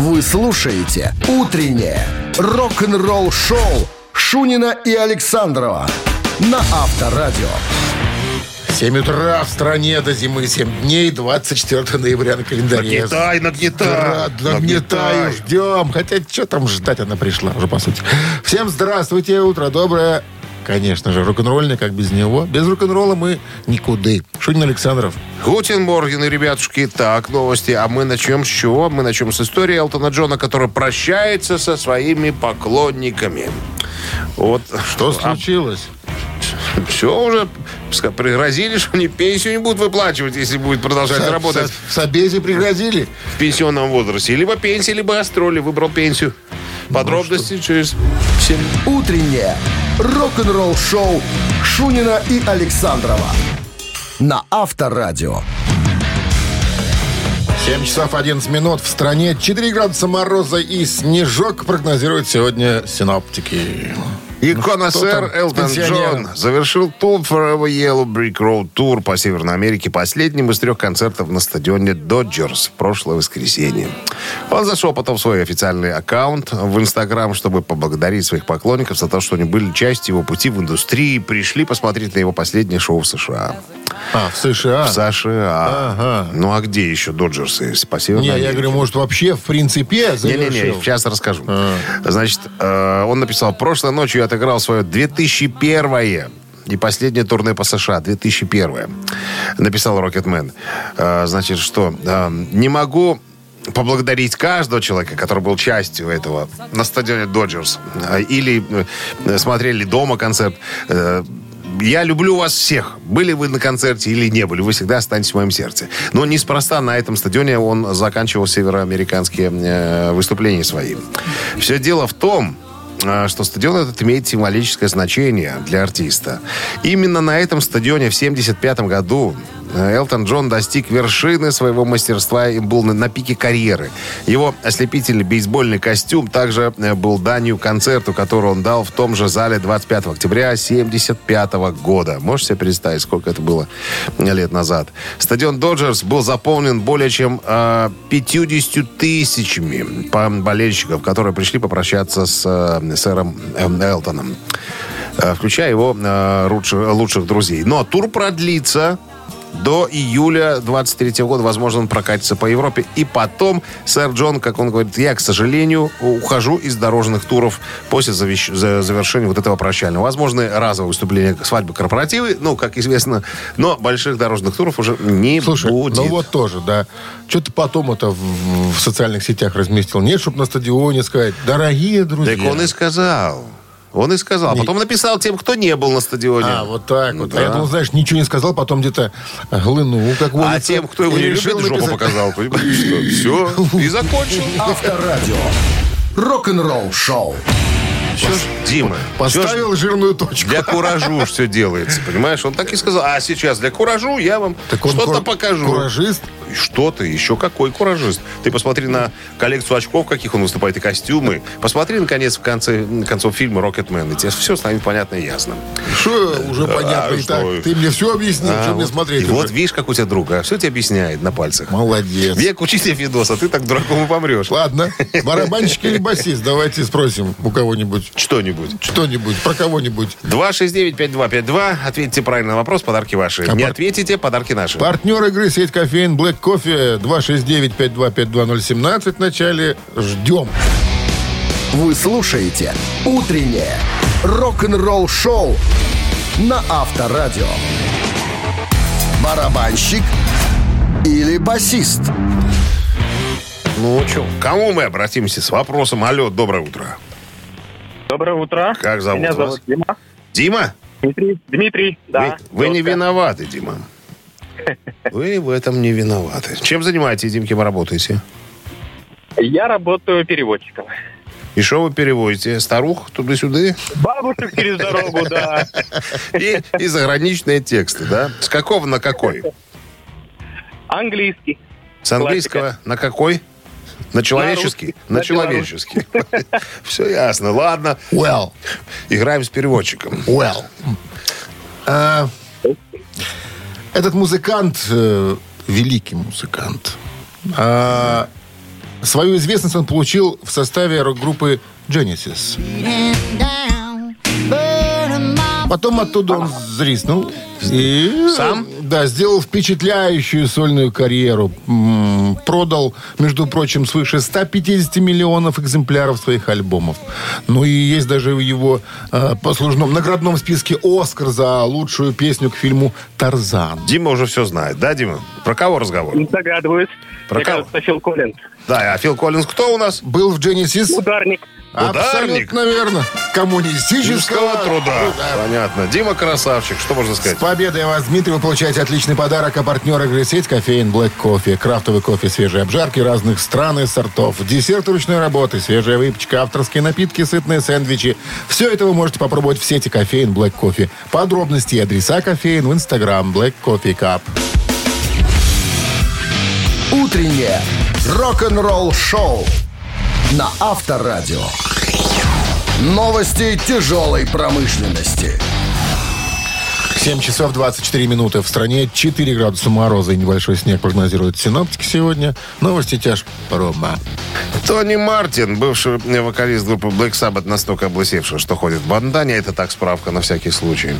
Вы слушаете «Утреннее рок-н-ролл-шоу» Шунина и Александрова на Авторадио. 7 утра в стране до зимы 7 дней, 24 ноября на календаре. Нагнетай, нагнетай. Да, нагнетаю, ждем. Хотя, что там ждать, она пришла уже, по сути. Всем здравствуйте, утро доброе. Конечно же, рок-н-ролльный, как без него. Без рок-н-ролла мы никуда. Шунин Александров. Гутин Морген и ребятушки. Так, новости. А мы начнем с чего? Мы начнем с истории Элтона Джона, который прощается со своими поклонниками. Вот. Что случилось? Все уже пригрозили, что они пенсию не будут выплачивать, если будет продолжать Со- работать со- В Собезе пригрозили? в пенсионном возрасте. Либо пенсия, либо гастроли. Выбрал пенсию. Подробности через 7 Утреннее рок-н-ролл-шоу Шунина и Александрова на Авторадио. 7 часов 11 минут в стране. 4 градуса мороза и снежок прогнозируют сегодня синоптики. И Ну, коносер Элтон? Джон завершил тур Forever Yellow Brick Road Tour по Северной Америке последним из трех концертов на стадионе Доджерс в прошлое воскресенье. Он зашел потом в свой официальный аккаунт в Инстаграм, чтобы поблагодарить своих поклонников за то, что они были частью его пути в индустрии и пришли посмотреть на его последнее шоу в США. А, в США? В США. Ага. Ну а где еще Доджерсы Северной Не, я говорю, может, вообще, в принципе, завершил? Не-не-не, сейчас расскажу. А. Значит, э, он написал, прошлой ночью я отыграл свое 2001 и последнее турне по США, 2001 Написал Рокетмен. Э, Значит, что э, не могу поблагодарить каждого человека, который был частью этого на стадионе Доджерс. э, Или э, смотрели дома концерт. Я люблю вас всех. Были вы на концерте или не были, вы всегда останетесь в моем сердце. Но неспроста на этом стадионе он заканчивал североамериканские э, выступления свои. Все дело в том, э, что стадион этот имеет символическое значение для артиста. Именно на этом стадионе в 1975 году Элтон Джон достиг вершины своего мастерства и был на, на пике карьеры. Его ослепительный бейсбольный костюм также э, был данью концерту, который он дал в том же зале 25 октября 1975 года. Можете себе представить, сколько это было лет назад? Стадион Доджерс был заполнен более чем э, 50 тысячами болельщиков, которые пришли попрощаться с э, сэром э, Элтоном, э, включая его э, лучших, лучших друзей. Но тур продлится до июля 23 года, возможно, он прокатится по Европе. И потом сэр Джон, как он говорит, я, к сожалению, ухожу из дорожных туров после завещ- за- завершения вот этого прощального. Возможно, разовое выступление, свадьбы, корпоративы, ну, как известно, но больших дорожных туров уже не Слушай, будет. ну вот тоже, да. Что ты потом это в, в социальных сетях разместил? Нет, чтобы на стадионе сказать, дорогие друзья. Так он и сказал. Он и сказал. Не- Потом написал тем, кто не был на стадионе. А, вот так вот. Да. А я думал, знаешь, ничего не сказал, потом где-то глынул, как А водится, тем, кто его не решил любит, жопу написать. показал. Понимаешь, что? Все. И закончил. Авторадио. Рок-н-ролл-шоу. Дима, Поставил жирную точку. Для куражу все делается, понимаешь? Он так и сказал, а сейчас для куражу я вам что-то покажу. Куражист? Что ты? Еще какой куражист? Ты посмотри на коллекцию очков, каких он выступает, и костюмы. Посмотри, наконец, в конце концов фильма «Рокетмен», и тебе все станет понятно и ясно. Что уже понятно и что так? Ты мне все объяснил, А, что мне вот. смотреть И уже. вот видишь, как у тебя друг, а все тебе объясняет на пальцах. Молодец. Век учителя Фидоса, ты так дураком и помрешь. Ладно, барабанщик или басист? Давайте спросим у кого-нибудь. Что-нибудь. Что-нибудь, про кого-нибудь. 269-5252. Ответьте правильно на вопрос, подарки ваши. А Не пар- ответите, подарки наши. Партнер игры сеть кофеин Black Кофе 269-5252017. В начале ждем. Вы слушаете «Утреннее рок-н-ролл-шоу» на Авторадио. Барабанщик или басист? Ну, что, к кому мы обратимся с вопросом? Алло, доброе утро. Доброе утро. Как зовут Меня вас? зовут Дима. Дима? Дмитрий. Дмитрий, да. вы, вы не виноваты, Дима. Вы в этом не виноваты. Чем занимаетесь, Дим, кем работаете? Я работаю переводчиком. И что вы переводите? Старух туда-сюда? Бабушек через дорогу, да. И, и заграничные тексты, да? С какого на какой? Английский. С английского на какой? На человеческий? На на человеческий. Все ясно. Ладно. Well, Играем с переводчиком. well. А, этот музыкант, э, великий музыкант, а, свою известность он получил в составе рок-группы Genesis. Потом оттуда он зриснул и Сам? Да, сделал впечатляющую сольную карьеру. Продал, между прочим, свыше 150 миллионов экземпляров своих альбомов. Ну и есть даже в его э, послужном наградном списке «Оскар» за лучшую песню к фильму «Тарзан». Дима уже все знает, да, Дима? Про кого разговор? Догадываюсь. Про Мне кого? кажется, Фил Коллинз. Да, а Фил Коллинз кто у нас? Был в Genesis Ударник. Ударник? Абсолютно верно. Коммунистического Физического труда. Понятно. Дима красавчик, что можно С сказать? победой вас, Дмитрий, вы получаете отличный подарок, а партнер игры сеть кофеин Black Кофе. Крафтовый кофе свежей обжарки разных стран и сортов. Десерт ручной работы, свежая выпечка, авторские напитки, сытные сэндвичи. Все это вы можете попробовать в сети кофеин Black Кофе. Подробности и адреса кофеин в инстаграм Black Coffee Cup. Утреннее рок-н-ролл-шоу на Авторадио. Новости тяжелой промышленности. 7 часов 24 минуты. В стране 4 градуса мороза и небольшой снег прогнозируют синоптики сегодня. Новости тяж прома. Тони Мартин, бывший вокалист группы Black Sabbath, настолько облысевший, что ходит в бандане, это так справка на всякий случай,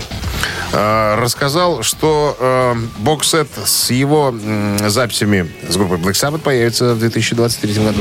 э, рассказал, что э, бокс-сет с его записями с группой Black Sabbath появится в 2023 году.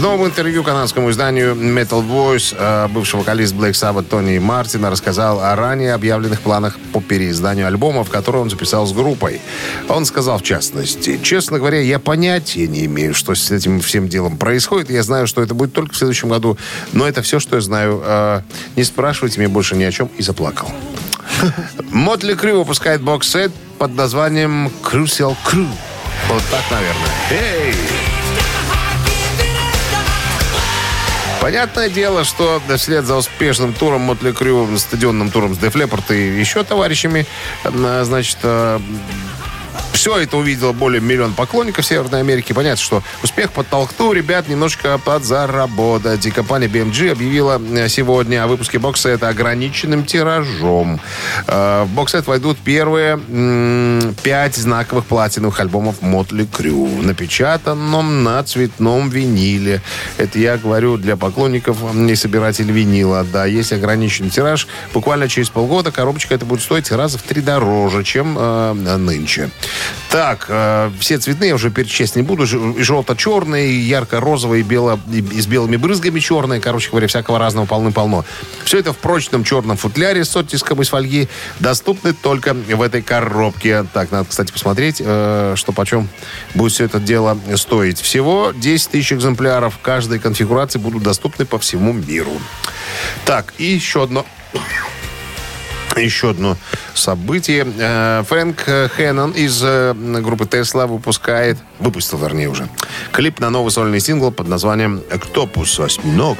В новом интервью канадскому изданию Metal Voice э, бывший вокалист Black Sabbath Тони Мартин рассказал о ранее объявленных планах по переизданию альбома, в который он записал с группой. Он сказал, в частности, «Честно говоря, я понятия не имею, что с этим всем делом происходит. Я знаю, что это будет только в следующем году, но это все, что я знаю. Э, Не спрашивайте меня больше ни о чем». И заплакал. Мотли Крю выпускает бокс-сет под названием Crucial Crew. Вот так, наверное. Эй! Понятное дело, что вслед за успешным туром Мотли Крю, стадионным туром с Leppard и еще товарищами, э, значит, все это увидело более миллион поклонников Северной Америки. Понятно, что успех подтолкнул ребят немножко подзаработать. И компания BMG объявила э, сегодня о выпуске бокса это ограниченным тиражом. Э, В боксет войдут первые пять знаковых платиновых альбомов Мотли Крю, напечатанном на цветном виниле. Это я говорю для поклонников и собирателей винила. Да, есть ограниченный тираж. Буквально через полгода коробочка это будет стоить раза в три дороже, чем э, нынче. Так, э, все цветные я уже перечислять не буду. Желто-черные, ярко-розовые, бело, и, с белыми брызгами черные. Короче говоря, всякого разного полны-полно. Все это в прочном черном футляре с оттиском из фольги. Доступны только в этой коробке. Так, надо, кстати, посмотреть, э, что почем будет все это дело стоить. Всего 10 тысяч экземпляров каждой конфигурации будут доступны по всему миру. Так, и еще одно еще одно событие. Э, Фрэнк Хэннон из э, группы Тесла выпускает, выпустил, вернее, уже, клип на новый сольный сингл под названием «Октопус. Осьминог».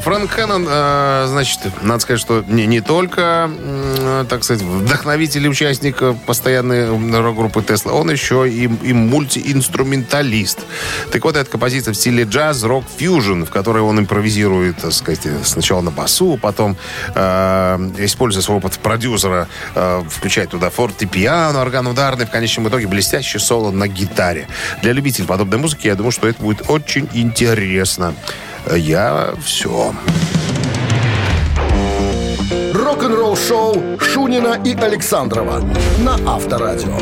Фрэнк Хэннон, э, значит, надо сказать, что не, не только, м, так сказать, вдохновитель и участник э, постоянной рок-группы Тесла, он еще и, и мультиинструменталист. Так вот, это композиция в стиле джаз, рок, фьюжн, в которой он импровизирует, так сказать, сначала на басу, потом, э, используя свой опыт продюсера, э, включает туда фортепиано, орган ударный, в конечном итоге блестящий соло на гитаре. Для любителей подобной музыки, я думаю, что это будет очень интересно. Я все. Рок-н-ролл-шоу Шунина и Александрова на Авторадио.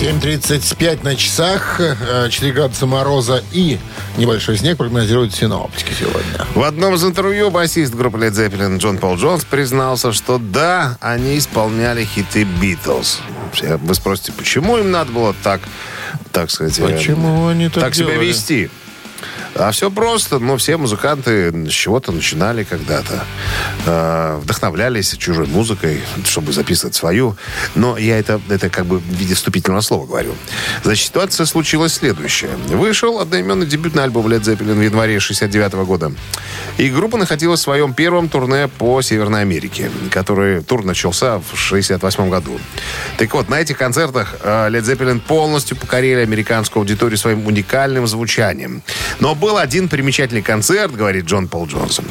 7.35 на часах, э, 4 градуса мороза и небольшой снег прогнозируют синоптики сегодня. В одном из интервью басист группы Led Zeppelin Джон Пол Джонс признался, что да, они исполняли хиты Битлз. Вы спросите, почему им надо было так, так сказать, Почему они так так себя вести? А все просто, но все музыканты с чего-то начинали когда-то. Э, вдохновлялись чужой музыкой, чтобы записывать свою. Но я это, это как бы в виде вступительного слова говорю. Значит, ситуация случилась следующая. Вышел одноименный дебютный альбом Led Zeppelin в январе 69 года. И группа находилась в своем первом турне по Северной Америке, который тур начался в 68 году. Так вот, на этих концертах э, Led Zeppelin полностью покорили американскую аудиторию своим уникальным звучанием. Но был один примечательный концерт, говорит Джон Пол Джонсон,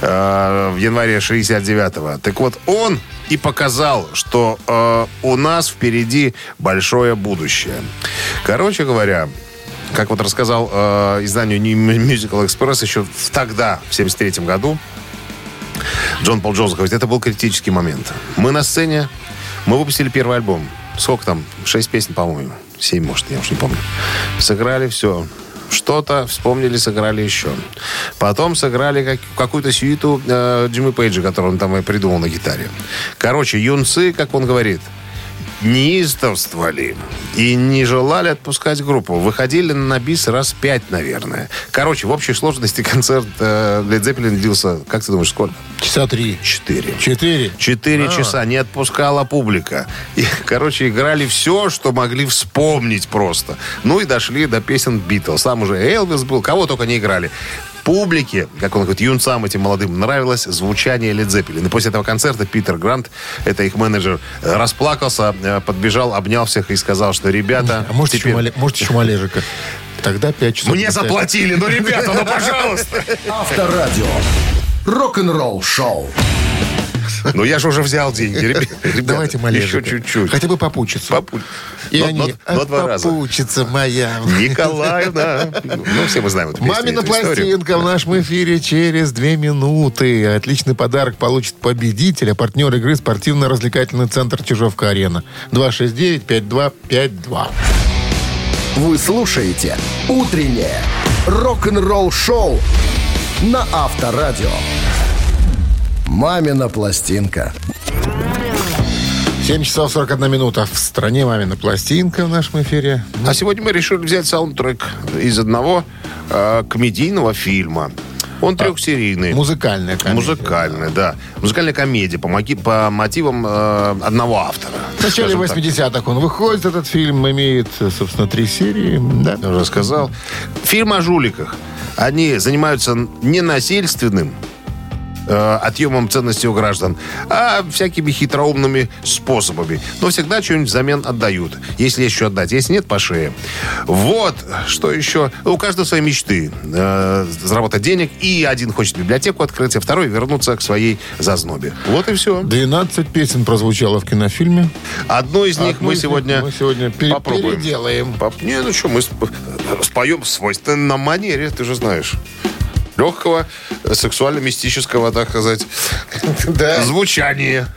э, в январе 69-го. Так вот, он и показал, что э, у нас впереди большое будущее. Короче говоря, как вот рассказал э, изданию Musical Express еще тогда, в 73 году, Джон Пол Джонс говорит, это был критический момент. Мы на сцене, мы выпустили первый альбом. Сколько там? Шесть песен, по-моему. Семь, может, я уж не помню. Сыграли все. Что-то вспомнили, сыграли еще. Потом сыграли как, какую-то сюиту э, Джимми Пейджа, которую он там и придумал на гитаре. Короче, юнцы, как он говорит, неистовствовали и не желали отпускать группу. Выходили на бис раз пять, наверное. Короче, в общей сложности концерт э, Led Zeppelin длился, как ты думаешь, сколько? Часа три. Четыре. Четыре? Четыре А. часа. Не отпускала публика. И, короче, играли все, что могли вспомнить просто. Ну и дошли до песен Битлз. Там уже Элвис был, кого только не играли. Публике, как он говорит, юнцам этим молодым нравилось звучание Led Zeppelin. И после этого концерта Питер Грант, это их менеджер, э, расплакался, э, подбежал, обнял всех и сказал, что ребята... А может, теперь- еще, может, еще малежика. Тогда пять часов. Мне заплатили, ну, ребята, ну, пожалуйста. Авторадио. Рок-н-ролл шоу. Ну, я же уже взял деньги, ребят. Давайте малежика. Еще чуть-чуть. Хотя бы попучиться. Попу- И Но- они, но- «А, но два раза. попучится моя. Николаевна. Ну, все мы знаем эту песню, Мамина пластинка в нашем эфире через две минуты. Отличный подарок получит победитель, а партнер игры спортивно-развлекательный центр Чижовка-Арена. 269-5252. Вы слушаете «Утреннее рок-н-ролл-шоу» на Авторадио. «Мамина пластинка». 7 часов 41 минута. В стране мамина пластинка в нашем эфире. А сегодня мы решили взять саундтрек из одного э, комедийного фильма. Он трехсерийный. Музыкальная комедия. Музыкальная, да. Музыкальная комедия по, маги- по мотивам э, одного автора. В начале Скажем так. 80-х он выходит, этот фильм имеет, собственно, три серии. Да. Я уже сказал. Фильм о жуликах. Они занимаются не насильственным э, отъемом ценностей у граждан, а всякими хитроумными способами. Но всегда что-нибудь взамен отдают. Если что отдать. Если нет, по шее. Вот, что еще. У каждого свои мечты. Э, заработать денег. И один хочет библиотеку открыть, а второй вернуться к своей зазнобе. Вот и все. 12 песен прозвучало в кинофильме. Одну из них Одну мы из сегодня, мы сегодня пере- попробуем. переделаем. Поп- Не, ну что, мы сп- споем в свойственном манере, ты же знаешь. Легкого, сексуально-мистического, так сказать, Да. звучания.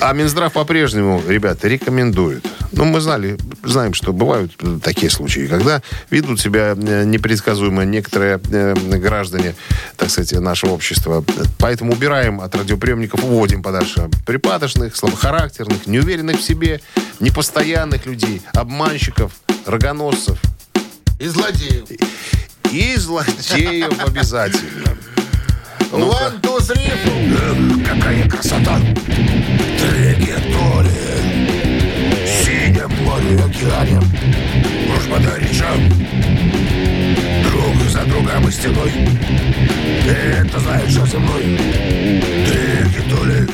А Минздрав по-прежнему, ребята, рекомендует. Ну, мы знали, знаем, что бывают такие случаи, когда ведут себя э, непредсказуемо некоторые э, граждане, так сказать, нашего общества. Поэтому убираем от радиоприемников, уводим подальше припадочных, слабохарактерных, неуверенных в себе, непостоянных людей, обманщиков, рогоносцев И злодеев. И злодеев обязательно. Ну-ка. One, two, three. Какая красота! Траектория Синее море океане Дружба до речам Друг за друга мы стеной Это знает, что со мной Три гитули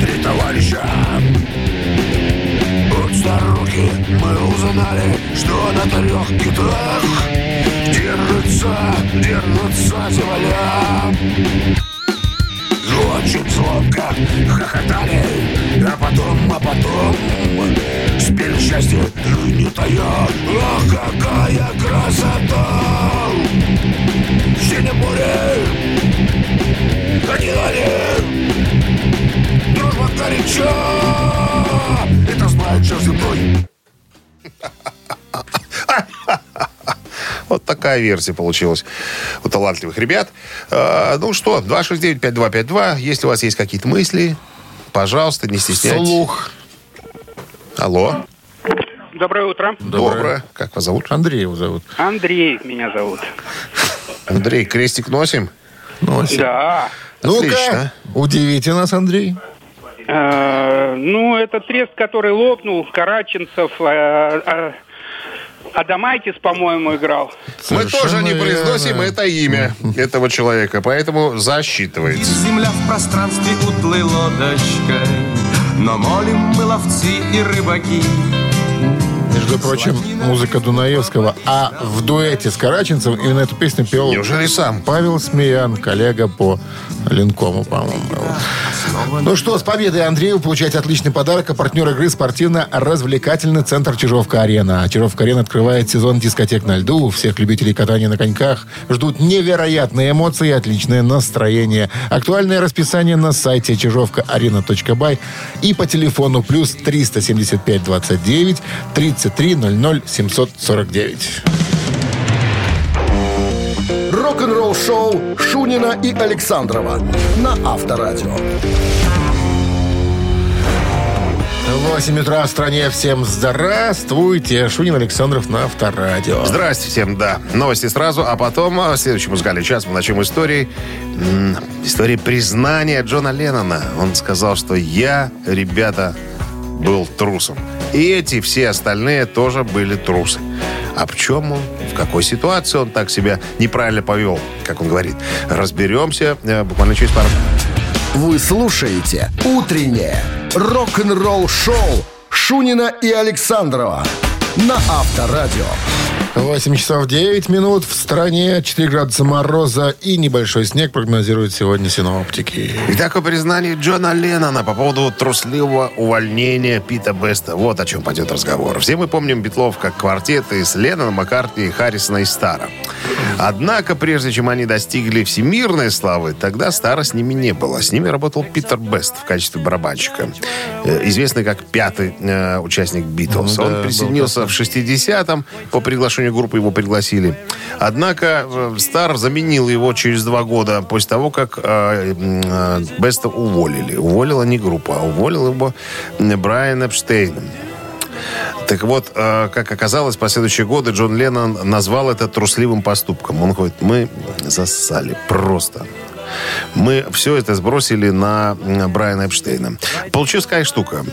Три товарища От старухи мы узнали Что на трех китах Держится, держится земля очень звонко хохотали А потом, а потом Спели счастье не тая Ах, какая красота! В синем море дали Дружба горяча. Это знает, что земной Вот такая версия получилась у талантливых ребят. Э, ну что, 269-5252. Если у вас есть какие-то мысли, пожалуйста, не стесняйтесь. Слух. Алло. Доброе утро. Доброе. Как вас зовут? Андрей его зовут. Андрей меня зовут. Андрей, крестик носим? Носит. Да. Ну-ка, Отлично. удивите нас, Андрей. Э, ну, это трест, который лопнул, Караченцев. э, э, Адамайтис, по-моему, играл. Мы тоже не верно. произносим это имя этого человека, поэтому засчитывается. Земля в пространстве утлой лодочкой, но молим мы ловцы и рыбаки. Между прочим, музыка Дунаевского. А в дуэте с Караченцем именно эту песню пел Неужели сам? Павел Смеян, коллега по Ленкому, по-моему. Ну что, с победой Андрею получаете отличный подарок. А партнер игры спортивно-развлекательный центр Чижовка-Арена. Чижовка-Арена открывает сезон дискотек на льду. Всех любителей катания на коньках ждут невероятные эмоции и отличное настроение. Актуальное расписание на сайте чижовкаарена.бай и по телефону плюс 375 29 33 00 749. Рок-н-ролл шоу Шунина и Александрова на Авторадио. 8 утра в стране. Всем здравствуйте. Шунин Александров на Авторадио. Здрасте всем, да. Новости сразу, а потом а, следующий музыкальный час мы начнем историей. м, Истории признания Джона Леннона. Он сказал, что я, ребята, был трусом. И эти все остальные тоже были трусы. А в чем он? В какой ситуации он так себя неправильно повел, как он говорит? Разберемся э, буквально через пару Вы слушаете «Утреннее рок-н-ролл-шоу» Шунина и Александрова на Авторадио. 8 часов 9 минут в стране, 4 градуса мороза и небольшой снег прогнозируют сегодня синоптики. Итак, о признании Джона Леннона по поводу трусливого увольнения Пита Беста. Вот о чем пойдет разговор. Все мы помним Битлов как квартет из Леннона, Маккартни, Харрисона и Стара. Однако, прежде чем они достигли всемирной славы, тогда Стара с ними не было. С ними работал Питер Бест в качестве барабанщика. Э, Известный как пятый э, участник Битлз. Ну да, Он присоединился в 60-м. По приглашению группы его пригласили. Однако э, Стар заменил его через два года после того, как э, э, Беста уволили. Уволила не группа, а уволил его Брайан Эпштейн. Так вот, как оказалось, в последующие годы Джон Леннон назвал это трусливым поступком. Он говорит, мы засали просто. Мы все это сбросили на Брайана Эпштейна. Получилась какая штука.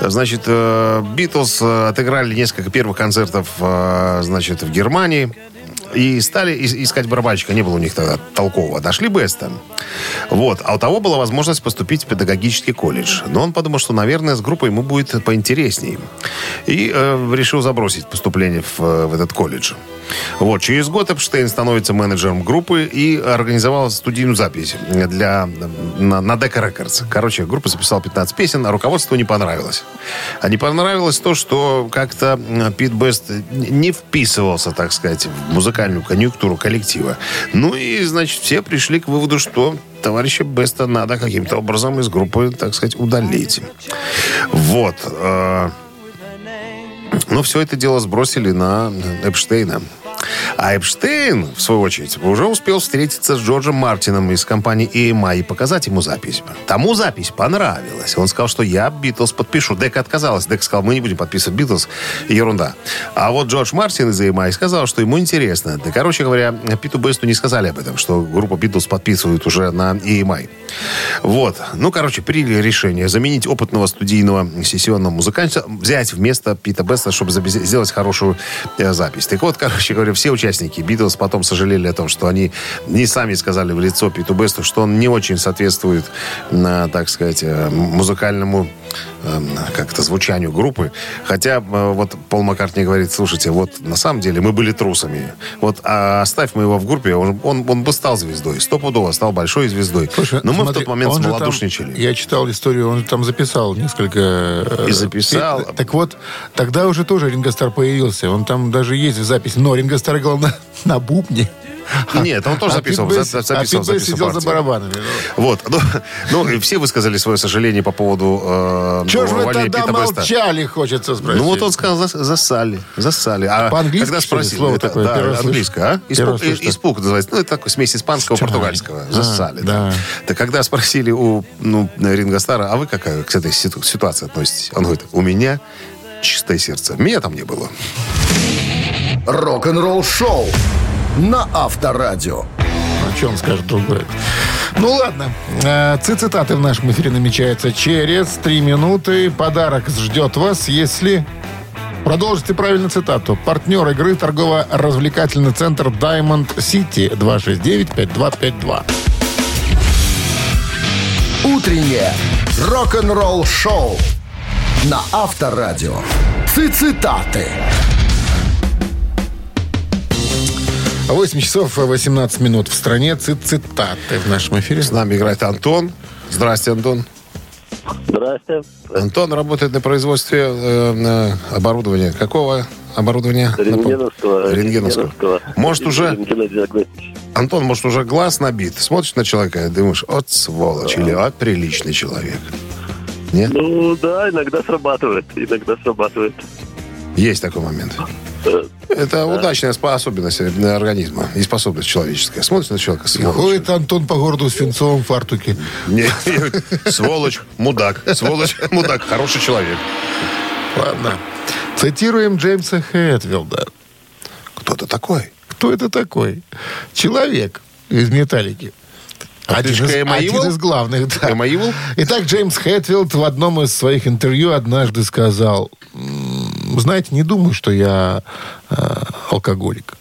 Значит, э, Битлз отыграли несколько первых концертов, э, значит, в Германии. И стали ис- искать барабанщика. Не было у них тогда толкового. Нашли Беста. Вот. А у того была возможность поступить в педагогический колледж. Но он подумал, что, наверное, с группой ему будет поинтересней. И э, решил забросить поступление в, э, в этот колледж. Вот. Через год Эпштейн становится менеджером группы и организовал студийную запись для, на, на Decca Records. Короче, группа записала 15 песен, а руководству не понравилось. А не понравилось то, что как-то Пит Бест не вписывался, так сказать, в музыкальную конъюнктуру коллектива. Ну и, значит, все пришли к выводу, что товарища Беста надо каким-то образом из группы, так сказать, удалить. Вот. Но все это дело сбросили на Эпштейна. А Эпштейн, в свою очередь, уже успел встретиться с Джорджем Мартином из компании EMI и показать ему запись. Тому запись понравилась. Он сказал, что я Битлз подпишу. Дека отказалась. Дек сказал, мы не будем подписывать Битлз. Ерунда. А вот Джордж Мартин из EMI сказал, что ему интересно. Да, короче говоря, Питу Бесту не сказали об этом, что группа Битлз подписывают уже на EMI. Вот. Ну, короче, приняли решение заменить опытного студийного сессионного музыканта, взять вместо Пита Беста, чтобы сделать хорошую э, запись. Так вот, короче говоря, все участники Битлз потом сожалели о том, что они не сами сказали в лицо Питу Бесту, что он не очень соответствует, на, так сказать, э, музыкальному э, как-то звучанию группы. Хотя э, вот Пол Маккартни говорит, слушайте, вот на самом деле мы были трусами. Вот а оставь мы его в группе, он, он, он бы стал звездой. Стопудово стал большой звездой. Слушай, Но мы в смотри, тот момент же там- смолодушничали. я читал историю, он же там записал несколько... э, И записал. пе- Так вот, тогда уже тоже Ринго Стар появился. Он там даже есть в записи. Но Ринго Стар играл на, на бубне. Нет, он тоже А записывал, Бесс- за- записывал, а записывал сидел за партии. барабанами. Вот. Ну, ну, и все высказали свое сожаление по поводу э, Чего же вы тогда Пита Беста. молчали, хочется спросить. Ну вот он сказал, зас- засали, засали. А По-английски, когда спросили, слово это, такое? да, английское, а? Испуг, слышу. испуг называется. Ну, это такой смесь испанского, Чай. португальского. А, Засали, да. да. Так когда спросили у ну, Ринго Стара, а вы как э, к этой ситу- ситуации относитесь? Он говорит, у меня чистое сердце. Меня там не было. Рок-н-ролл шоу на Авторадио. О чем скажет другой? Ну ладно. Э, Цитаты в нашем эфире намечаются через три минуты. Подарок ждет вас, если Продолжите правильно цитату. Партнер игры торгово-развлекательный центр Diamond City 269-5252. Утреннее рок-н-ролл-шоу на Авторадио. Цитаты. 8 часов 18 минут в стране. Цит цитаты в нашем эфире. С нами играет Антон. Здрасте, Антон. Здрасте. Антон работает на производстве э, на оборудования. Какого оборудования? Рентгеновского. Рентгеновского. Может, уже... Антон, может, уже глаз набит. Смотришь на человека и думаешь, от сволочь или от приличный человек. Нет? Ну да, иногда срабатывает. Иногда срабатывает. Есть такой момент. Это удачная особенность э, организма и способность человеческая. Смотришь на человека, сволочь. ходит Антон по городу с свинцовым фартуке. Не, сволочь, мудак. Сволочь, мудак. Хороший человек. Ладно. Цитируем Джеймса Хэтфилда. Кто-то такой. Кто это такой? Человек из «Металлики». Один ты из, же Эма один из главных, да. Ивол? Итак, Джеймс Хэтфилд в одном из своих интервью однажды сказал, «М, знаете, не думаю, что я э, алкоголик.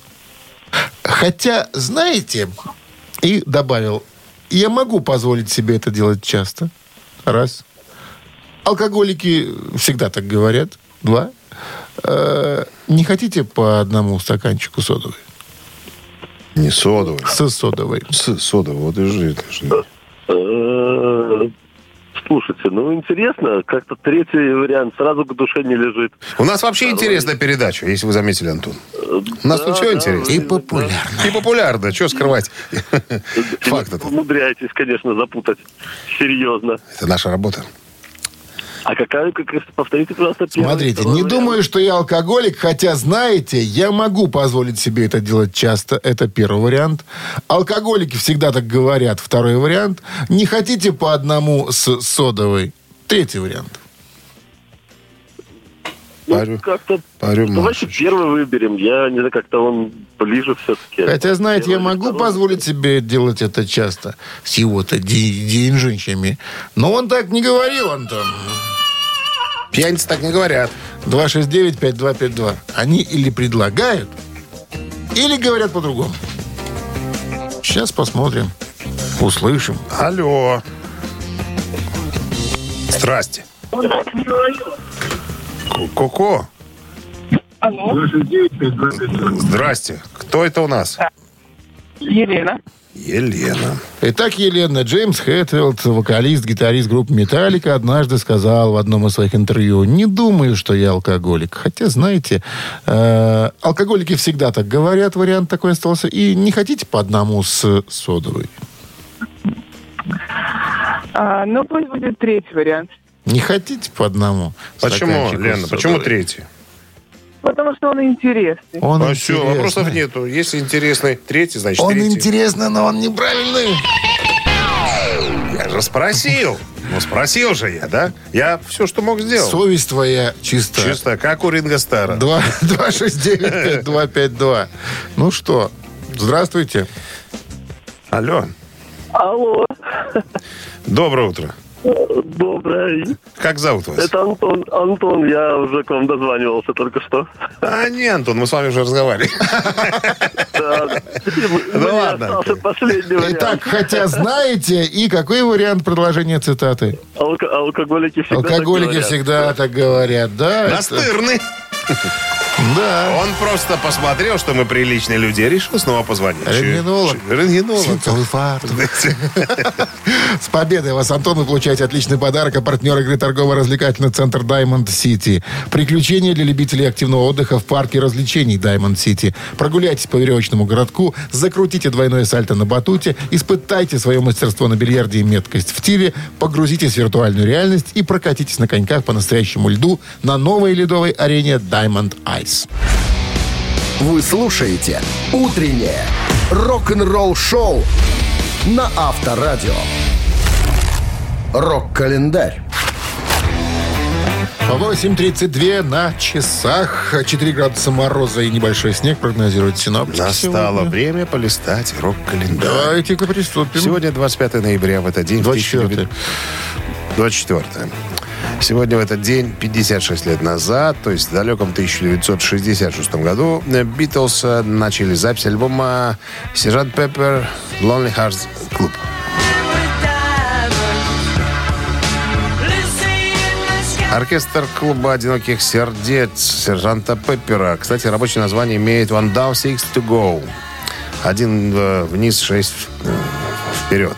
Хотя, знаете, и добавил, я могу позволить себе это делать часто. Раз. Алкоголики всегда так говорят. Два. Э, не хотите по одному стаканчику содовой? Не содовый. С содовой. С содовый. Вот и жить. Слушайте, ну интересно, как-то третий вариант сразу к душе не лежит. У нас вообще интересная передача, если вы заметили, Антон. У нас тут Да, все да, интересно. И популярно. И популярно. Что скрывать? Факт это. Умудряетесь, конечно, запутать. Серьезно. Это наша работа. А какая, как, повторите, пожалуйста, первый, Смотрите, не вариант? думаю, что я алкоголик, хотя, знаете, я могу позволить себе это делать часто. Это первый вариант. Алкоголики всегда так говорят. Второй вариант. Не хотите по одному с содовой? Третий вариант. Ну, Парю- как-то... парю Давайте первый выберем. Я не знаю, как-то он ближе все-таки. Хотя, знаете, я могу Второй. позволить себе делать это часто. С его-то де- деньжищами. Но он так не говорил, Антон. Пьяницы так не говорят. 269-5252. Они или предлагают, или говорят по-другому. Сейчас посмотрим. Услышим. Алло. Здрасте. Ку- Ку-ку. Здрасте. Кто это у нас? Елена. Елена. Итак, Елена, Джеймс Хэтфилд, вокалист, гитарист группы «Металлика», однажды сказал в одном из своих интервью, «Не думаю, что я алкоголик». Хотя, знаете, э, алкоголики всегда так говорят, вариант такой остался. И не хотите по одному с содовой? А, ну, пусть будет третий вариант. Не хотите по одному? Почему, Лена? Почему третий? Потому что он интересный. Он А все, интересный. вопросов нету. Если интересный третий, значит Он третий. интересный, но он неправильный. Я же спросил. Ну, спросил же я, да? Я все, что мог сделал. Совесть твоя чистая. Чисто, как у Ринга Стара. 269-5252. Ну что, здравствуйте. Алло. Алло, Доброе утро. Доброе. Как зовут вас? Это Антон. Антон, я уже к вам дозванивался только что. А, не, Антон, мы с вами уже разговаривали. Да. Ну ладно. остался последний вариант. Итак, хотя знаете, и какой вариант продолжения цитаты? Алко- алкоголики всегда так Алкоголики говорят. всегда так говорят, да? Настырный. Да. Он просто посмотрел, что мы приличные люди, и решил снова позвонить. Рентгенолог. Рентгенолог. Свинцовый фартук. С победой вас, Антон, вы получаете отличный подарок. А партнер игры торгово-развлекательный центр Diamond City. Приключения для любителей активного отдыха в парке развлечений Diamond City. Прогуляйтесь по веревочному городку, закрутите двойное сальто на батуте, испытайте свое мастерство на бильярде и меткость в тире, погрузитесь в виртуальную реальность и прокатитесь на коньках по настоящему льду на новой ледовой арене Diamond Ice. Вы слушаете «Утреннее рок-н-ролл-шоу» на Авторадио. Рок-календарь. 8.32 на часах. 4 градуса мороза и небольшой снег прогнозируют синоптики. Настало сегодня. время полистать рок-календарь. Давайте-ка приступим. Сегодня 25 ноября, в этот день. в 24. 1900 24. Сегодня в этот день, 56 лет назад, то есть в далеком 1966 году, Битлз э, начали запись альбома «Сержант Пеппер Lonely Hearts Club». Оркестр клуба «Одиноких сердец» сержанта Пеппера. Кстати, рабочее название имеет «One Down, Six to Go». Один э, вниз, шесть э, вперед.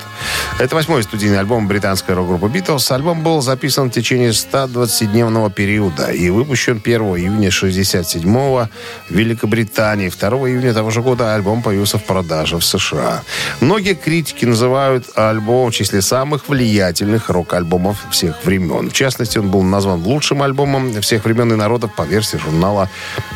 Это восьмой студийный альбом британской рок-группы «Битлз». Альбом был записан в течение 120-дневного периода и выпущен 1 июня 67-го в Великобритании. 2 июня того же года альбом появился в продаже в США. Многие критики называют альбом в числе самых влиятельных рок-альбомов всех времен. В частности, он был назван лучшим альбомом всех времен и народов по версии журнала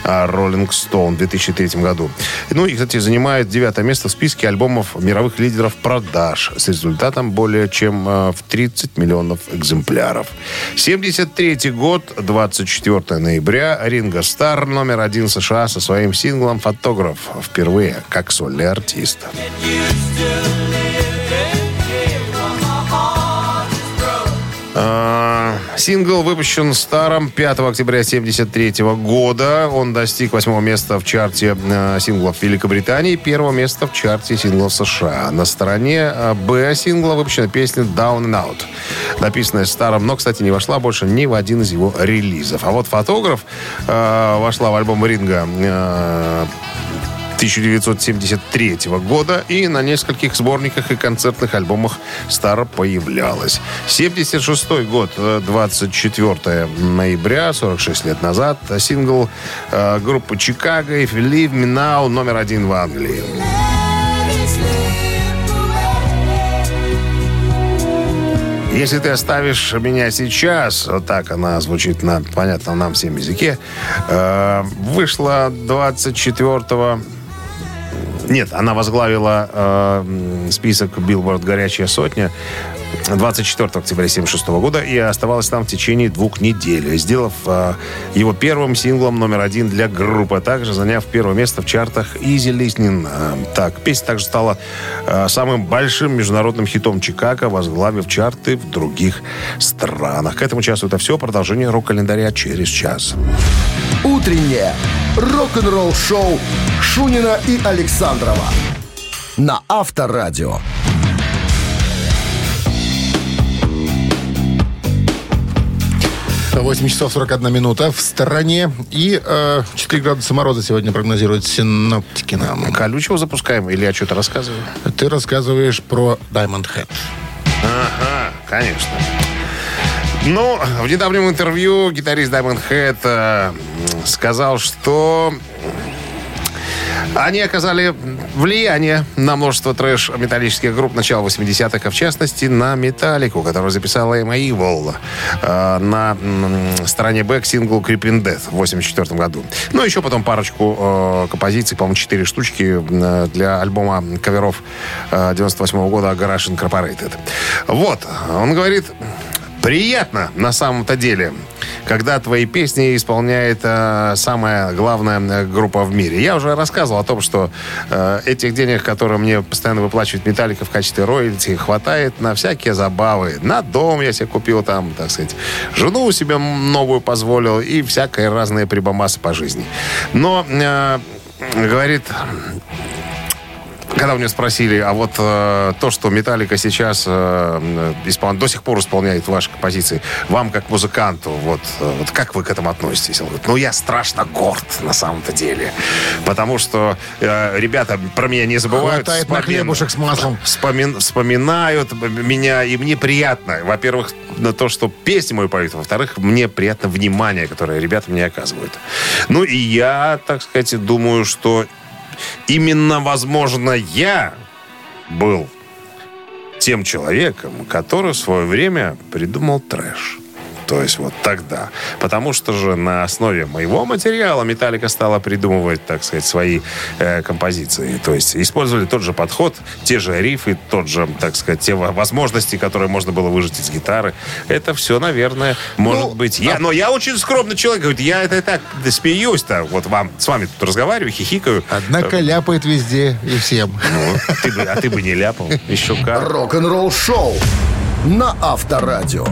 Rolling Stone в 2003 году. Ну и, кстати, занимает девятое место в списке альбомов мировых лидеров продаж с результатом более чем э, в 30 миллионов экземпляров. 73 год, 24 ноября, Ринго Стар, номер один США со своим синглом «Фотограф» впервые как сольный артист. А, Сингл выпущен старом 5 октября 1973 года. Он достиг восьмого места в чарте э, синглов Великобритании, первого места в чарте синглов США. На стороне э, Б сингла выпущена песня Down and Out, написанная старом, но, кстати, не вошла больше ни в один из его релизов. А вот фотограф э, вошла в альбом Ринга э, 1973 года и на нескольких сборниках и концертных альбомах Стара появлялась. 76 год, э, 24 ноября, 46 лет назад, сингл э, группы Чикаго «If You Leave Me Now» номер один в Англии. Если ты оставишь меня сейчас, вот так она звучит на понятном нам всем языке, э, вышла 24 нет, она возглавила э, список Billboard «Горячая сотня» 24 октября 1976 года и оставалась там в течение двух недель, сделав э, его первым синглом номер один для группы, а также заняв первое место в чартах Easy Listening. Э, так, песня также стала э, самым большим международным хитом Чикаго, возглавив чарты в других странах. К этому часу это все. Продолжение рок-календаря через час. Утреннее рок-н-ролл-шоу Шунина и Александрова на Авторадио. 8 часов 41 минута в стороне. И э, 4 градуса мороза сегодня прогнозируют синоптики нам. Колючего запускаем или я что-то рассказываю? Ты рассказываешь про Diamond Head. Ага, конечно. Ну, в недавнем интервью гитарист Diamond Head э, сказал, что они оказали влияние на множество трэш-металлических групп начала 80-х, а в частности на «Металлику», которая записала Эмма Evil э, на м, стороне бэк сингл «Creeping Death» в 84 году. Ну, еще потом парочку э, композиций, по-моему, четыре штучки э, для альбома каверов э, 98 года «Garage Incorporated». Вот, он говорит, приятно на самом-то деле, когда твои песни исполняет э, самая главная э, группа в мире. Я уже рассказывал о том, что э, этих денег, которые мне постоянно выплачивает Металлика в качестве роялти, хватает на всякие забавы. На дом я себе купил там, так сказать, жену себе новую позволил и всякие разные прибамбасы по жизни. Но, э, говорит, когда у меня спросили, а вот э, то, что Металлика сейчас э, испол- до сих пор исполняет ваши композиции, вам как музыканту, вот, э, вот как вы к этому относитесь? Он говорит, ну я страшно горд на самом-то деле, потому что э, ребята про меня не забывают. Хватает на вспомин- хлебушек с маслом. вспомин- вспоминают меня, и мне приятно, во-первых, на то, что песни мою поют, во-вторых, мне приятно внимание, которое ребята мне оказывают. Ну и я, так сказать, думаю, что именно, возможно, я был тем человеком, который в свое время придумал трэш. То есть вот тогда. Потому что же на основе моего материала Металлика стала придумывать, так сказать, свои э, композиции. То есть использовали тот же подход, те же рифы, тот же, так сказать, те во- возможности, которые можно было выжать из гитары. Это все, наверное, может быть. Я, но я очень скромный человек. Говорит, я это так смеюсь-то. Вот вам, с вами тут разговариваю, хихикаю. Однако ляпает везде и всем. Ну, ты бы- а ты бы не ляпал. Еще как. Рок-н-ролл-шоу на Авторадио.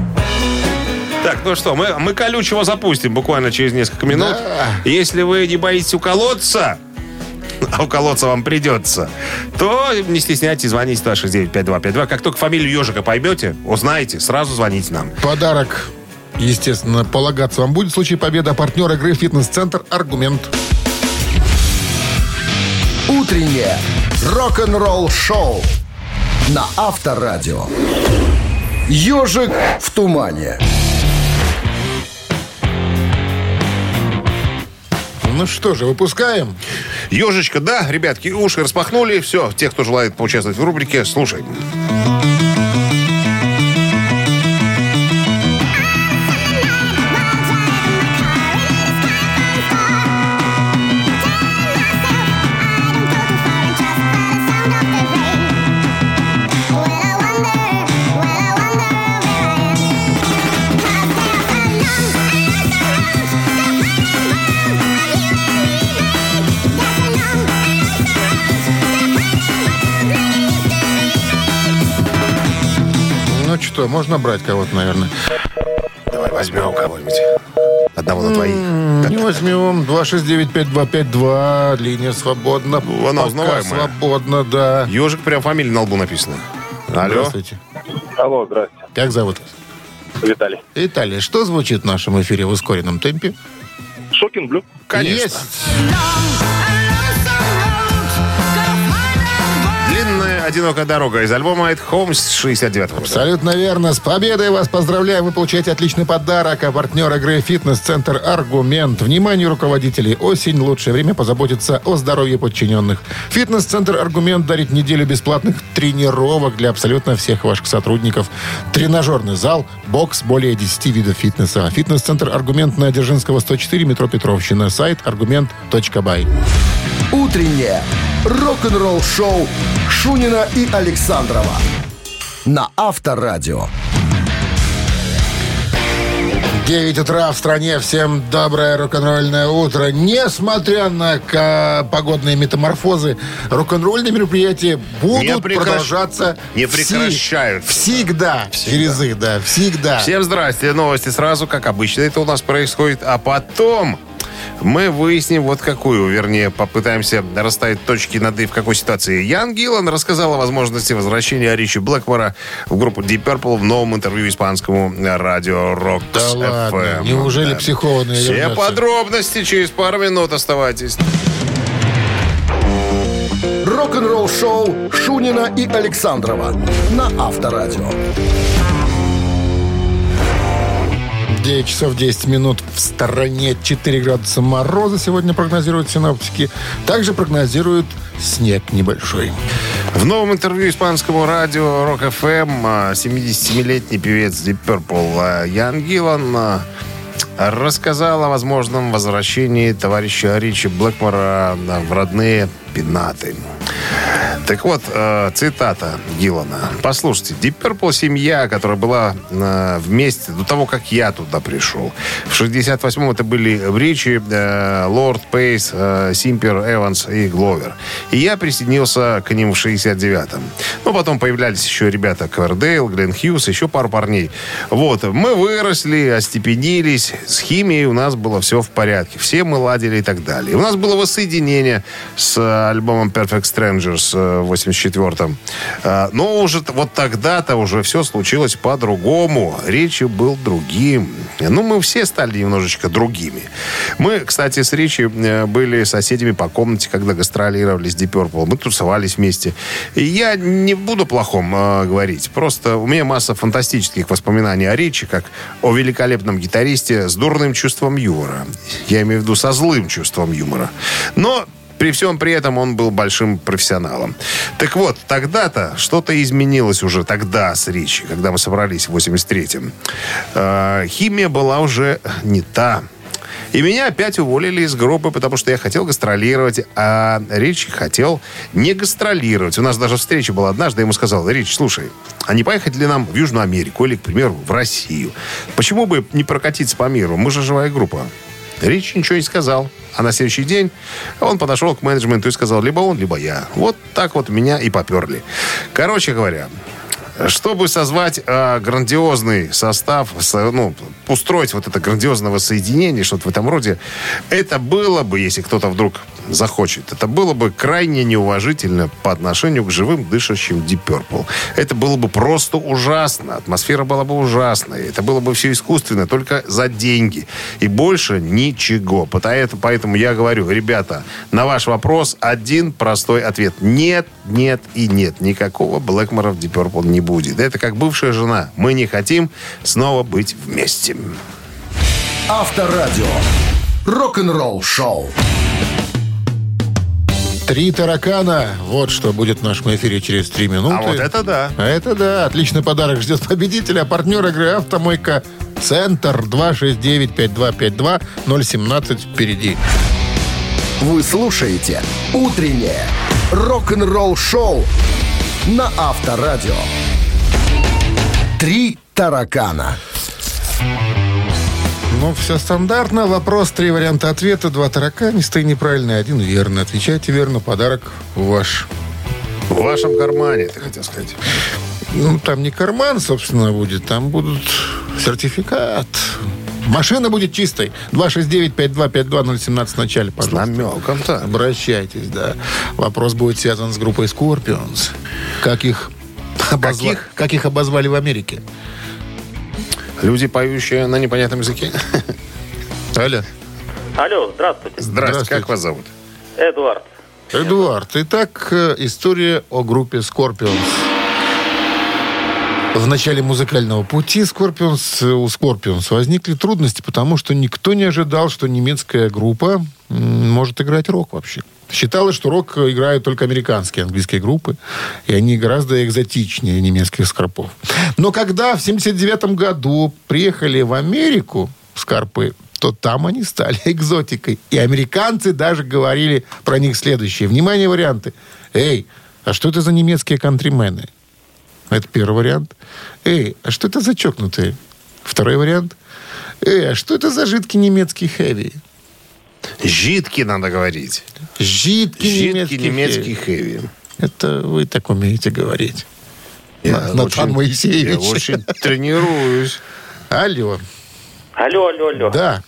Так, ну что, мы, мы колючего запустим буквально через несколько минут. Да. Если вы не боитесь уколоться, а уколоться вам придется, то не стесняйтесь, звоните 269-5252. Как только фамилию ежика поймете, узнаете, сразу звоните нам. Подарок, естественно, полагаться вам будет в случае победы. А партнер игры «Фитнес-центр» «Аргумент». Утреннее рок-н-ролл-шоу на Авторадио. Ежик в тумане. Ну что же, выпускаем. Ежечка, да, ребятки, уши распахнули. Все, те, кто желает поучаствовать в рубрике, слушай. Что, можно брать кого-то, наверное. Давай возьмем кого-нибудь. Одного на твоих. Не возьмем. 269-5252. Линия свободна. Ну, она узнаваемая. свободна, да. Ежик прям фамилия на лбу написана. Алло. Здравствуйте. Алло, здравствуйте. Как зовут? Виталий. Италия. Что звучит в нашем эфире в ускоренном темпе? Шокин Блю. Конечно. Есть. Одинокая дорога из альбома «At Home» с 69 года. Абсолютно верно. С победой вас поздравляем. Вы получаете отличный подарок. А партнер игры «Фитнес-центр Аргумент». Внимание руководителей. Осень – лучшее время позаботиться о здоровье подчиненных. «Фитнес-центр Аргумент» дарит неделю бесплатных тренировок для абсолютно всех ваших сотрудников. Тренажерный зал, бокс, более 10 видов фитнеса. «Фитнес-центр Аргумент» на Дзержинского, 104, метро Петровщина. Сайт аргумент.бай. Утреннее рок-н-ролл-шоу Шунина и Александрова на Авторадио. 9 утра в стране. Всем доброе рок-н-ролльное утро. Несмотря на ка- погодные метаморфозы, рок-н-ролльные мероприятия будут Не прекращ- продолжаться не прекращаются. Всегда. Через их, да. Всегда. Всем здрасте. Новости сразу, как обычно это у нас происходит. А потом мы выясним вот какую, вернее, попытаемся расставить точки над «и» в какой ситуации. Ян Гиллан рассказал о возможности возвращения Ричи Блэкмора в группу Deep Purple в новом интервью испанскому радио Rock Да ладно, FM. неужели психованные Все вернется? подробности через пару минут оставайтесь. Рок-н-ролл-шоу Шунина и Александрова на Авторадио. 9 часов 10 минут в стороне 4 градуса мороза сегодня прогнозируют синоптики. Также прогнозируют снег небольшой. В новом интервью испанскому радио Rock FM 77-летний певец Deep Purple Ян Гиллан а, рассказал о возможном возвращении товарища Ричи Блэкмора а, в родные пенаты. Так вот, э, цитата Гиллана. Послушайте, Deep Purple семья, которая была э, вместе до того, как я туда пришел. В 68-м это были Ричи, э, Лорд Пейс, Симпер, Эванс и Гловер. И я присоединился к ним в 69-м. Ну, потом появлялись еще ребята Ковердейл, Глен Хьюз, еще пару парней. Вот, мы выросли, остепенились, с химией у нас было все в порядке. Все мы ладили и так далее. У нас было воссоединение с альбомом Perfect Strangers 84-м. Э, Но уже вот тогда-то уже все случилось по-другому. Речи был другим. Ну, мы все стали немножечко другими. Мы, кстати, с Ричи э, были соседями по комнате, когда гастролировали с Deep Purple. Мы тусовались вместе. И я не буду плохом э, говорить. Просто у меня масса фантастических воспоминаний о Ричи, как о великолепном гитаристе с дурным чувством юмора. Я имею в виду со злым чувством юмора. Но при всем при этом он был большим профессионалом. Так вот, тогда-то что-то изменилось уже тогда с Ричи, когда мы собрались в 83-м. Э, химия была уже не та. И меня опять уволили из группы, потому что я хотел гастролировать, а Ричи хотел не гастролировать. У нас даже встреча была однажды, я ему сказал, Рич, слушай, а не поехать ли нам в Южную Америку или, к примеру, в Россию? Почему бы не прокатиться по миру? Мы же живая группа. Рич ничего не сказал. А на следующий день он подошел к менеджменту и сказал, либо он, либо я. Вот так вот меня и поперли. Короче говоря, Чтобы созвать э, грандиозный состав, со- ну, устроить вот это грандиозного соединения, что-то в этом роде, это было бы, если кто-то вдруг захочет, это было бы крайне неуважительно по отношению к живым дышащим Deep Purple. Это было бы просто ужасно. Атмосфера была бы ужасная. Это было бы все искусственно, только за деньги. И больше ничего. Поэтому, поэтому я говорю, ребята, на ваш вопрос один простой ответ. Нет, нет и нет. Никакого Блэкмора в Deep Purple не будет. Это как бывшая жена. Мы не хотим снова быть вместе. Авторадио. Рок-н-ролл шоу. Три таракана. Вот что будет в нашем эфире через три минуты. А вот это да. А это да. Отличный подарок ждет победителя. Партнер игры «Автомойка Центр» 269-5252-017 впереди. Вы слушаете «Утреннее рок-н-ролл-шоу» на Авторадио. Три таракана. Ну, все стандартно. Вопрос, три варианта ответа, два тараканиста и неправильный, один верно. Отвечайте верно, подарок ваш. В вашем кармане, ты хотел сказать. Ну, там не карман, собственно, будет, там будут сертификат. Машина будет чистой. 269-5252-017 в начале, С пожалуйста. намеком-то. Обращайтесь, да. Вопрос будет связан с группой Scorpions. Как их, обозва- Каких? как их обозвали в Америке? Люди, поющие на непонятном языке. Аля? Алло, здравствуйте. Здравствуйте. как вас зовут? Эдуард. Эдуард, итак, э, история о группе Scorpions. В начале музыкального пути Scorpions, э, у Scorpions возникли трудности, потому что никто не ожидал, что немецкая группа может играть рок вообще. Считалось, что рок играют только американские, английские группы, и они гораздо экзотичнее немецких скорпов. Но когда в 79 году приехали в Америку скорпы, то там они стали экзотикой. И американцы даже говорили про них следующее. Внимание, варианты. Эй, а что это за немецкие кантримены? Это первый вариант. Эй, а что это за чокнутые? Второй вариант. Эй, а что это за жидкий немецкий хэви? Жидкий надо говорить. Жидкий, Жидкий немецкий, немецкий хэви. хэви. Это вы так умеете говорить. Я На- Натан очень- Моисеевич. Я очень тренируюсь. Алло. Алло, алло, алло. Да.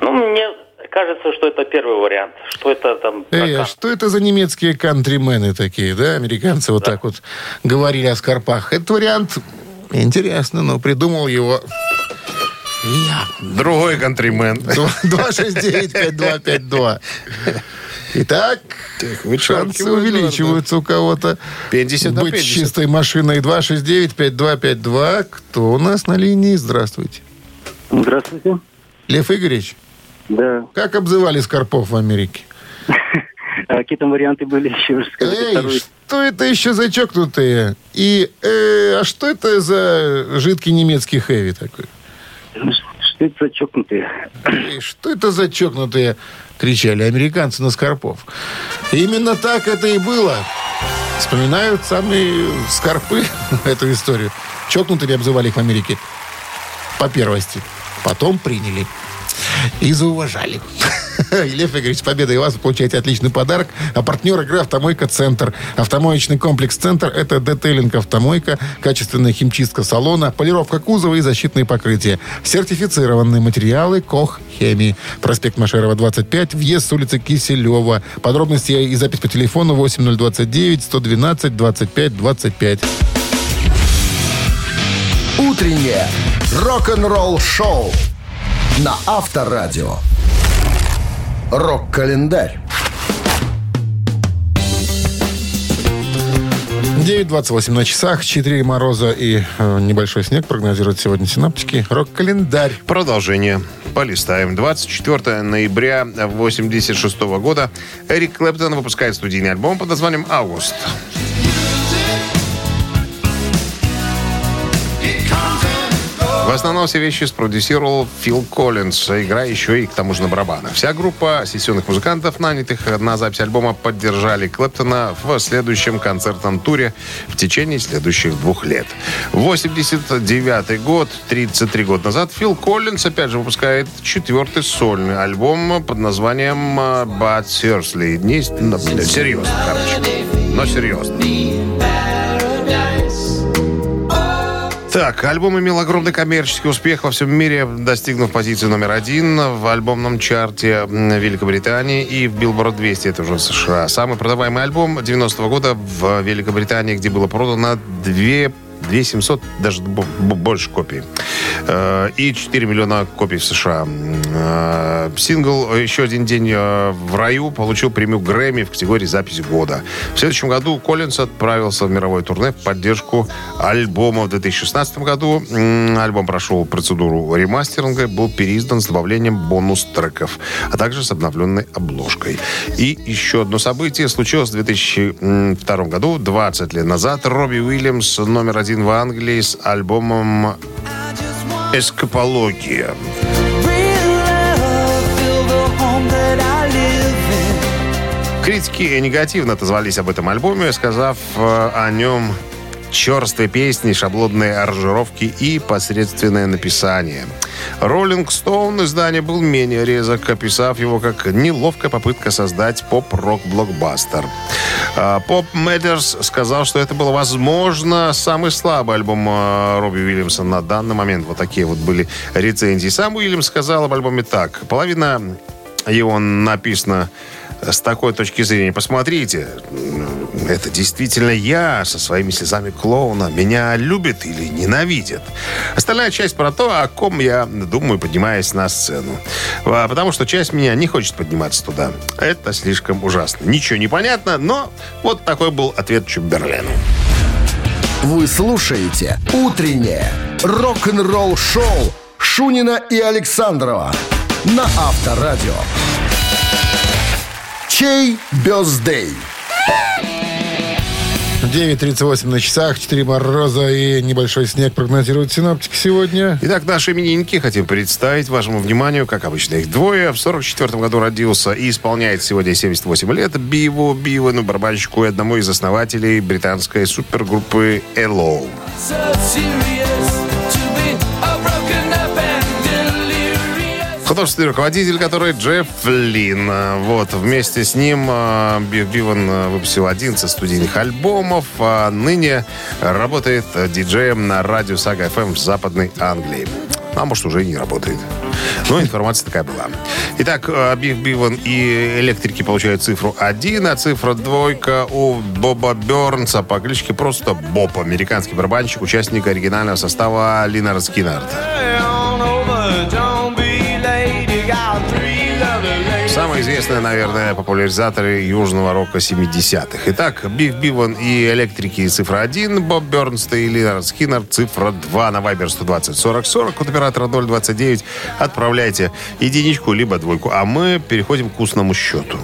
Ну, мне кажется, что это первый вариант. Что это там... Эй, а что это за немецкие кантримены такие, да? Американцы вот так вот говорили о скорпах. Этот вариант интересно, но придумал его я. Другой кантримен. 269-5252. Итак, вычеркиваю, шансы увеличиваются у кого-то 50 на быть 50. чистой машиной. 269-5252. Кто у нас на линии? Здравствуйте. Здравствуйте. Лев Игоревич, Да. как обзывали Скорпов в Америке? А какие там варианты были еще? Эй, что это еще за чокнутые? И, э, а что это за жидкий немецкий хэви такой? Что это за чокнутые? Эй, что это за чокнутые? Кричали американцы на Скорпов. Именно так это и было. Вспоминают самые Скорпы эту историю. Чокнутыми обзывали их в Америке. По первости. Потом приняли. И зауважали. И, Лев Игоревич, с победой вас. Вы получаете отличный подарок. А партнер игры «Автомойка Центр». Автомоечный комплекс «Центр» — это детейлинг «Автомойка», качественная химчистка салона, полировка кузова и защитные покрытия. Сертифицированные материалы «Кох Хемии». Проспект Машерова, 25, въезд с улицы Киселева. Подробности и запись по телефону 8029 112 25 25. Утреннее рок-н-ролл-шоу на Авторадио. Рок-календарь. 9.28 на часах, 4 мороза и э, небольшой снег прогнозируют сегодня синаптики. Рок-календарь. Продолжение. Полистаем. 24 ноября 1986 года Эрик Клэптон выпускает студийный альбом под названием «Август». В основном все вещи спродюсировал Фил Коллинз, играя еще и к тому же на барабанах. Вся группа сессионных музыкантов, нанятых на запись альбома, поддержали Клэптона в следующем концертном туре в течение следующих двух лет. 89 год, 33 года назад, Фил Коллинз опять же выпускает четвертый сольный альбом под названием э, «But Seriously». Не, ну, серьезно, короче. Но серьезно. Итак, альбом имел огромный коммерческий успех во всем мире, достигнув позиции номер один в альбомном чарте Великобритании и в Billboard 200, это уже США. Самый продаваемый альбом 90-го года в Великобритании, где было продано 2 2700, даже больше копий. Э, И 4 миллиона копий в США. Э, Сингл «Еще один день э, в раю» получил премию Грэмми в категории «Запись года». В следующем году Коллинз отправился в мировое турне в поддержку альбома. В 2016 году альбом прошел процедуру ремастеринга, был переиздан с добавлением бонус-треков, а также с обновленной обложкой. И еще одно событие случилось в 2002 году, 20 лет назад. Робби Уильямс номер один в Англии с альбомом «Эскапология». Критики негативно отозвались об этом альбоме, сказав э, о нем черствые песни, шаблонные аранжировки и посредственное написание. Роллинг Стоун издание был менее резок, описав его как неловкая попытка создать поп-рок-блокбастер. А, Поп Matters сказал, что это был, возможно, самый слабый альбом э, Робби Уильямса на данный момент. Вот такие вот были рецензии. Сам Уильямс сказал об альбоме так. Половина его написано с такой точки зрения. Посмотрите, это действительно я со своими слезами клоуна. Меня любят или ненавидят. Остальная часть про то, о ком я думаю, поднимаясь на сцену. А, Потому что часть меня не хочет подниматься туда. Это слишком ужасно. Ничего не понятно, но вот такой был ответ Чуберлену. Вы слушаете «Утреннее рок-н-ролл-шоу» Шунина и Александрова на Авторадио. Чей бездей? 9.38 на часах, 4 мороза и небольшой снег прогнозируют синоптики сегодня. Итак, наши именинники хотим представить вашему вниманию, как обычно, их двое. В 44 году родился и исполняет сегодня 78 лет Биву Бивану, барабанщику и одному из основателей британской супергруппы Hello. Художественный руководитель, который Джефф Лин. Вот, вместе с ним э, Бив Биван э, выпустил 11 студийных альбомов, а ныне работает диджеем на радио Saga FM в Западной Англии. А может, уже и не работает. Но информация такая была. Итак, э, Бив Биван и электрики получают цифру 1, а цифра двойка у Боба Бернса по кличке просто Боб, американский барабанщик, участник оригинального состава Lynyrd Skynyrd. Известные, наверное, популяризаторы южного рока 70-х. Итак, Бив Биван и электрики цифра 1, Боб Бернс и Линард Скиннер цифра 2 на Вайбер 120 40 40 от оператора 029. Отправляйте единичку либо двойку. А мы переходим к устному счету.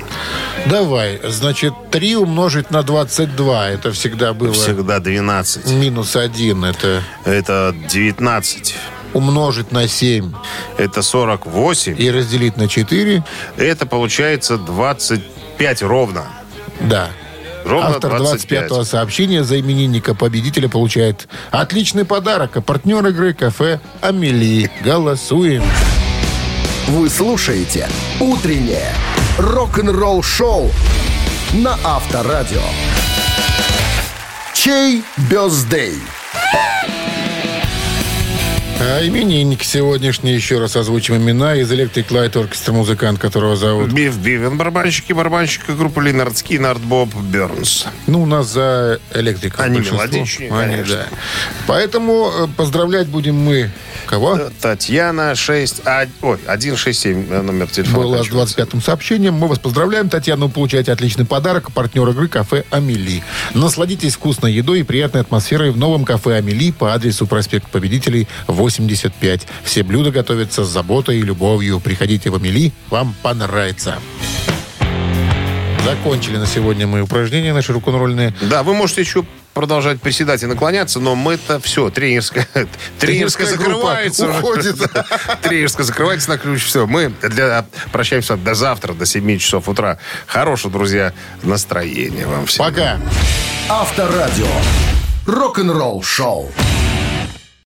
Давай, значит, 3 умножить на 22. Это всегда было Всегда 12. минус 1. Это Это 19. Умножить на 7 Это 48. и разделить на 4. Это получается 25 ровно. Да. Ровно Автор 25. 25-го сообщения за именинника победителя получает отличный подарок. А партнер игры кафе «Амели». Голосуем. Вы слушаете «Утреннее рок-н-ролл-шоу» на Авторадио. Чей бездей? А именинник сегодняшний, еще раз озвучим имена. Из Electric Light Orchestra музыкант, которого зовут. Бив Бивен, барабанщик и барабанщика группы Линард Скиннард Боб Бернс. Ну, у нас за электрика. Они мелодичнее, Они, конечно. да. Поэтому э, поздравлять будем мы. Кого? Татьяна 6... А, ой, 167 э, номер телефона. Было с оканчивается. 25-м сообщением. Мы вас поздравляем, Татьяна. Вы получаете отличный подарок. Партнер игры кафе «Амели». Насладитесь вкусной едой и приятной атмосферой в новом кафе «Амели» по адресу проспект Победителей, 85. Все блюда готовятся с заботой и любовью. Приходите в «Амели», вам понравится. Закончили на сегодня мы упражнения наши рок-н-ролльные. Да, вы можете еще продолжать приседать и наклоняться, но мы-то все, тренерская, тренерская Тренерская закрывается. уходит. Тренерская закрывается на ключ. Все, мы для, прощаемся до завтра, до 7 часов утра. Хорошего, друзья, настроения вам всем. Пока. Авторадио. Рок-н-ролл-шоу.